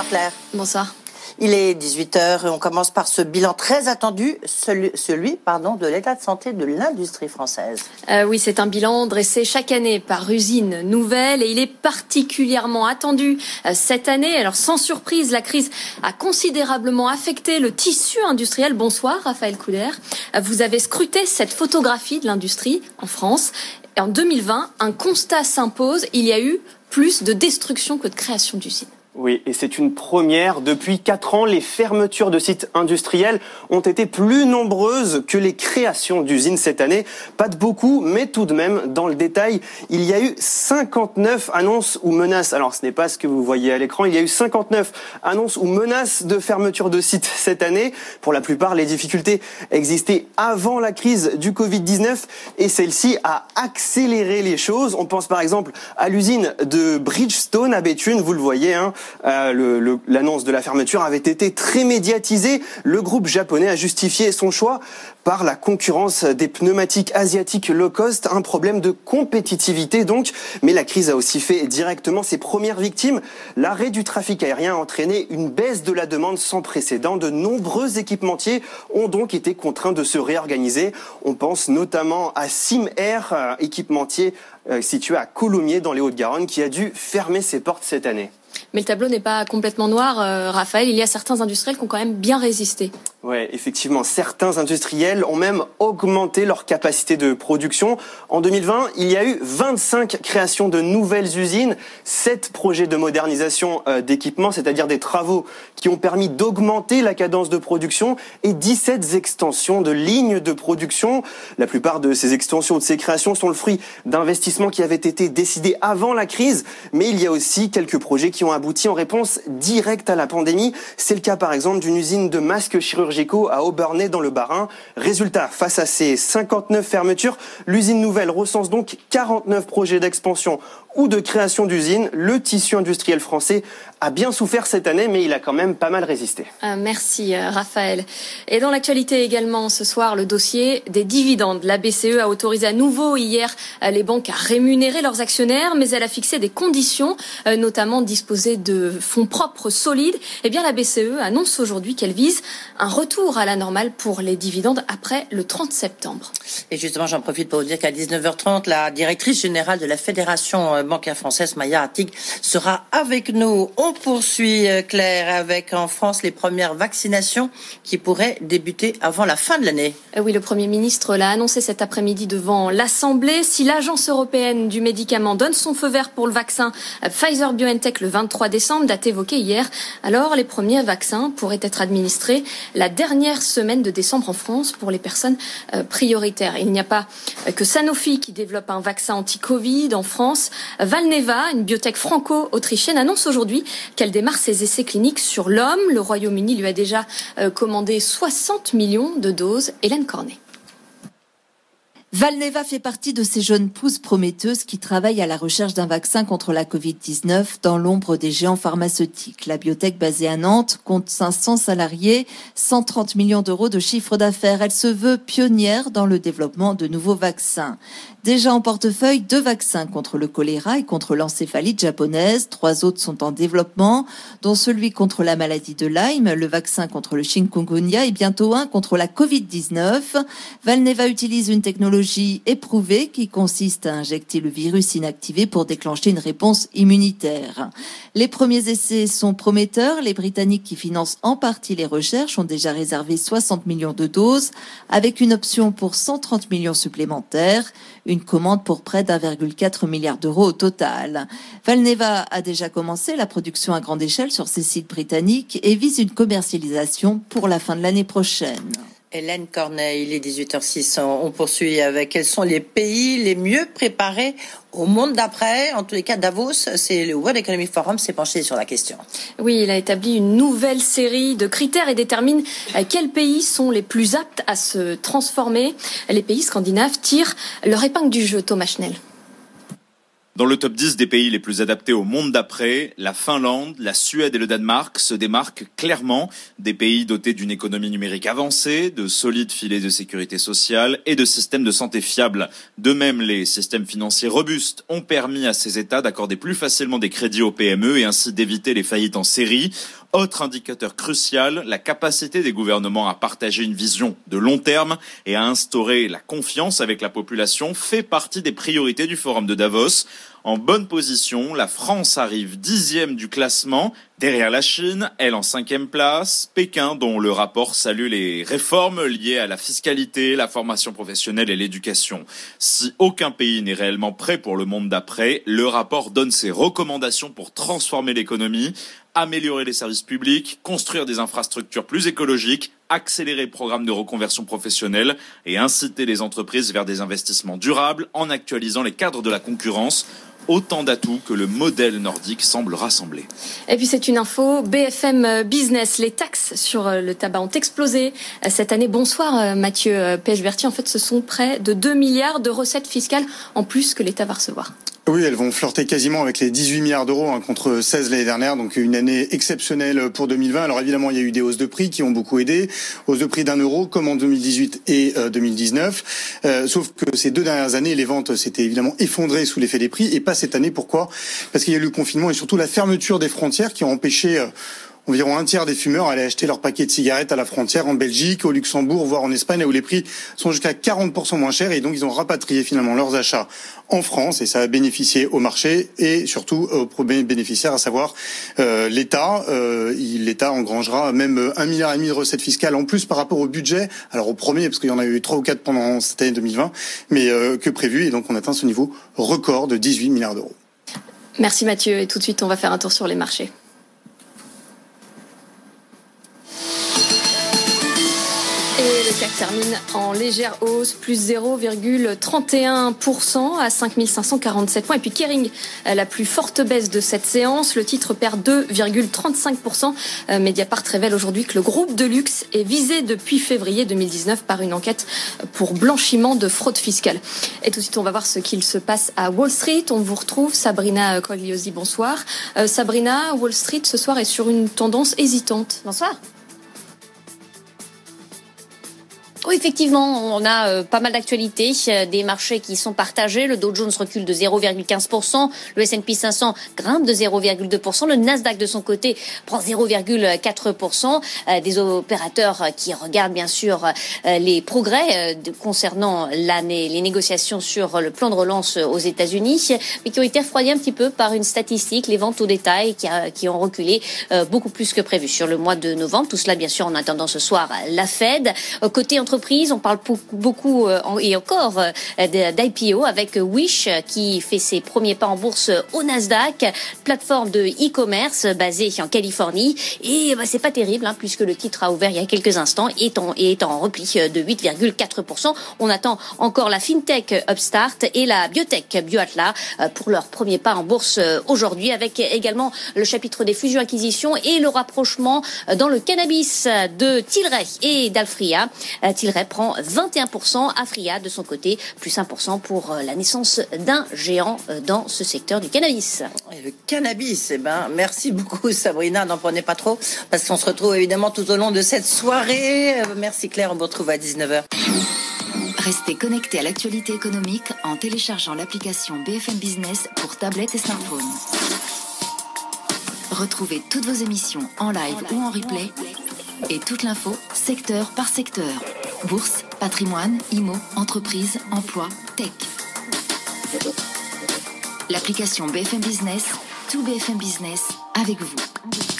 Bonsoir Claire. Bonsoir. Il est 18h et on commence par ce bilan très attendu, celui, celui pardon, de l'état de santé de l'industrie française. Euh, oui, c'est un bilan dressé chaque année par usine nouvelle et il est particulièrement attendu euh, cette année. Alors sans surprise, la crise a considérablement affecté le tissu industriel. Bonsoir Raphaël Couder. Euh, vous avez scruté cette photographie de l'industrie en France. Et en 2020, un constat s'impose, il y a eu plus de destruction que de création d'usines. Oui, et c'est une première. Depuis quatre ans, les fermetures de sites industriels ont été plus nombreuses que les créations d'usines cette année. Pas de beaucoup, mais tout de même, dans le détail, il y a eu 59 annonces ou menaces. Alors, ce n'est pas ce que vous voyez à l'écran. Il y a eu 59 annonces ou menaces de fermeture de sites cette année. Pour la plupart, les difficultés existaient avant la crise du Covid-19 et celle-ci a accéléré les choses. On pense par exemple à l'usine de Bridgestone à Béthune, vous le voyez, hein, l'annonce de la fermeture avait été très médiatisée. Le groupe japonais a justifié son choix par la concurrence des pneumatiques asiatiques low cost, un problème de compétitivité donc. Mais la crise a aussi fait directement ses premières victimes. L'arrêt du trafic aérien a entraîné une baisse de la demande sans précédent. De nombreux équipementiers ont donc été contraints de se réorganiser. On pense notamment à Sim Air, euh, équipementier euh, situé à Coulommiers dans les Hauts-de-Garonne, qui a dû fermer ses portes cette année. Mais le tableau n'est pas complètement noir, euh, Raphaël. Il y a certains industriels qui ont quand même bien résisté. Oui, effectivement, certains industriels ont même augmenté leur capacité de production. En 2020, il y a eu 25 créations de nouvelles usines, 7 projets de modernisation euh, d'équipements, c'est-à-dire des travaux qui ont permis d'augmenter la cadence de production, et 17 extensions de lignes de production. La plupart de ces extensions, de ces créations sont le fruit d'investissements qui avaient été décidés avant la crise, mais il y a aussi quelques projets qui ont abouti en réponse directe à la pandémie. C'est le cas par exemple d'une usine de masques chirurgicaux à Aubernay dans le Bas-Rhin. Résultat, face à ces 59 fermetures, l'usine nouvelle recense donc 49 projets d'expansion ou de création d'usines. Le tissu industriel français a bien souffert cette année, mais il a quand même pas mal résisté. Euh, merci euh, Raphaël. Et dans l'actualité également ce soir, le dossier des dividendes. La BCE a autorisé à nouveau hier euh, les banques à rémunérer leurs actionnaires, mais elle a fixé des conditions, notamment disposer de fonds propres solides. Eh bien, la BCE annonce aujourd'hui qu'elle vise un retour à la normale pour les dividendes après le 30 septembre. Et justement, j'en profite pour vous dire qu'à 19h30, la directrice générale de la Fédération bancaire française, Maya Attig, sera avec nous. On poursuit, euh, Claire, avec en France les premières vaccinations qui pourraient débuter avant la fin de l'année. Euh, oui, le Premier ministre l'a annoncé cet après-midi devant l'Assemblée. Si l'Agence européenne du médicament donne son feu vert pour le vaccin euh, Pfizer-BioNTech le 23 décembre, date évoquée hier, alors les premiers vaccins pourraient être administrés la dernière semaine de décembre en France pour les personnes prioritaires. Il n'y a pas que Sanofi qui développe un vaccin anti-Covid en France. Valneva, une biotech franco-autrichienne, annonce aujourd'hui qu'elle démarre ses essais cliniques sur l'homme. Le Royaume-Uni lui a déjà euh, commandé 60 millions de doses. Hélène Cornet. Valneva fait partie de ces jeunes pousses prometteuses qui travaillent à la recherche d'un vaccin contre la Covid-19 dans l'ombre des géants pharmaceutiques. La biotech basée à Nantes compte 500 salariés, 130 millions d'euros de chiffre d'affaires. Elle se veut pionnière dans le développement de nouveaux vaccins. Déjà en portefeuille, deux vaccins contre le choléra et contre l'encéphalite japonaise. Trois autres sont en développement, dont celui contre la maladie de Lyme, le vaccin contre le chikungunya et bientôt un contre la Covid-19. Valneva utilise une technologie éprouvée qui consiste à injecter le virus inactivé pour déclencher une réponse immunitaire. Les premiers essais sont prometteurs. Les Britanniques qui financent en partie les recherches ont déjà réservé 60 millions de doses avec une option pour 130 millions supplémentaires une commande pour près d'1,4 milliard d'euros au total. Valneva a déjà commencé la production à grande échelle sur ses sites britanniques et vise une commercialisation pour la fin de l'année prochaine. Hélène Corneille, il est 18h06. On poursuit avec quels sont les pays les mieux préparés au monde d'après? En tous les cas, Davos, c'est le World Economic Forum s'est penché sur la question. Oui, il a établi une nouvelle série de critères et détermine euh, quels pays sont les plus aptes à se transformer. Les pays scandinaves tirent leur épingle du jeu, Thomas Schnell. Dans le top 10 des pays les plus adaptés au monde d'après, la Finlande, la Suède et le Danemark se démarquent clairement des pays dotés d'une économie numérique avancée, de solides filets de sécurité sociale et de systèmes de santé fiables. De même, les systèmes financiers robustes ont permis à ces États d'accorder plus facilement des crédits aux PME et ainsi d'éviter les faillites en série. Autre indicateur crucial, la capacité des gouvernements à partager une vision de long terme et à instaurer la confiance avec la population fait partie des priorités du Forum de Davos. En bonne position, la France arrive dixième du classement, derrière la Chine, elle en cinquième place, Pékin dont le rapport salue les réformes liées à la fiscalité, la formation professionnelle et l'éducation. Si aucun pays n'est réellement prêt pour le monde d'après, le rapport donne ses recommandations pour transformer l'économie, améliorer les services publics, construire des infrastructures plus écologiques, accélérer le programme de reconversion professionnelle et inciter les entreprises vers des investissements durables en actualisant les cadres de la concurrence autant d'atouts que le modèle nordique semble rassembler. Et puis c'est une info, BFM Business, les taxes sur euh, le tabac ont explosé euh, cette année. Bonsoir euh, Mathieu Pêche-Bertier, en fait ce sont près de 2 milliards de recettes fiscales en plus que l'État va recevoir. Oui, elles vont flirter quasiment avec les 18 milliards d'euros hein, contre 16 l'année dernière, donc une année exceptionnelle pour 2020. Alors évidemment, il y a eu des hausses de prix qui ont beaucoup aidé, hausses de prix d'un euro comme en 2018 et 2019. Euh, sauf que ces deux dernières années, les ventes s'étaient évidemment effondrées sous l'effet des prix et pas cette année. Pourquoi? Parce qu'il y a eu le confinement et surtout la fermeture des frontières qui ont empêché euh, environ un tiers des fumeurs allaient acheter leur paquet de cigarettes à la frontière en Belgique, au Luxembourg, voire en Espagne, où les prix sont jusqu'à 40% moins chers. Et donc, ils ont rapatrié finalement leurs achats en France et ça a bénéficié au marché et surtout aux premiers bénéficiaires, à savoir euh, l'État. Euh, L'État engrangera même un milliard et demi de recettes fiscales en plus par rapport au budget. Alors au premier, parce qu'il y en a eu trois ou quatre pendant cette année 2020, mais euh, que prévu. Et donc on atteint ce niveau record de 18 milliards d'euros. Merci Mathieu. Et tout de suite, on va faire un tour sur les marchés. Termine en légère hausse, plus 0,31% à 5547 points. Et puis Kering, la plus forte baisse de cette séance. Le titre perd 2,35%. Euh, Mediapart révèle aujourd'hui que le groupe de luxe est visé depuis février 2019 par une enquête pour blanchiment de fraude fiscale. Et tout de suite, on va voir ce qu'il se passe à Wall Street. On vous retrouve, Sabrina Cogliosi, bonsoir. Euh, Sabrina, Wall Street ce soir est sur une tendance hésitante. Bonsoir. Oui, effectivement, on a euh, pas mal d'actualités, euh, des marchés qui sont partagés. Le Dow Jones recule de 0,15%, le S&P 500 grimpe de 0,2%, le Nasdaq de son côté prend 0,4%. Euh, des opérateurs qui regardent bien sûr les progrès concernant l'année, les négociations sur le plan de relance aux États-Unis, mais qui ont été refroidis un petit peu par une statistique, les ventes au détail qui, qui ont reculé beaucoup plus que prévu sur le mois de novembre. Tout cela, bien sûr, en attendant ce soir la Fed. Côté on parle beaucoup euh, et encore euh, d'IPO avec Wish qui fait ses premiers pas en bourse au Nasdaq, plateforme de e-commerce basée en Californie. Et bah, c'est pas terrible hein, puisque le titre a ouvert il y a quelques instants et est en, repli de 8,4%. On attend encore la fintech Upstart et la biotech BioAtla euh, pour leur premier pas en bourse aujourd'hui avec également le chapitre des fusions-acquisitions et le rapprochement dans le cannabis de Tilray et d'Alfria. Tilray prend 21%, Afria de son côté plus 1% pour euh, la naissance d'un géant euh, dans ce secteur du cannabis. le cannabis, eh ben, merci beaucoup Sabrina, n'en prenez pas trop, parce qu'on se retrouve évidemment tout au long de cette soirée. Euh, merci Claire, on vous retrouve à 19h. Restez connectés à l'actualité économique en téléchargeant l'application BFM Business pour tablette et smartphone. Retrouvez toutes vos émissions en live ou en replay et toute l'info secteur par secteur. Bourse, patrimoine, IMO, entreprise, emploi, tech. L'application BFM Business, tout BFM Business avec vous.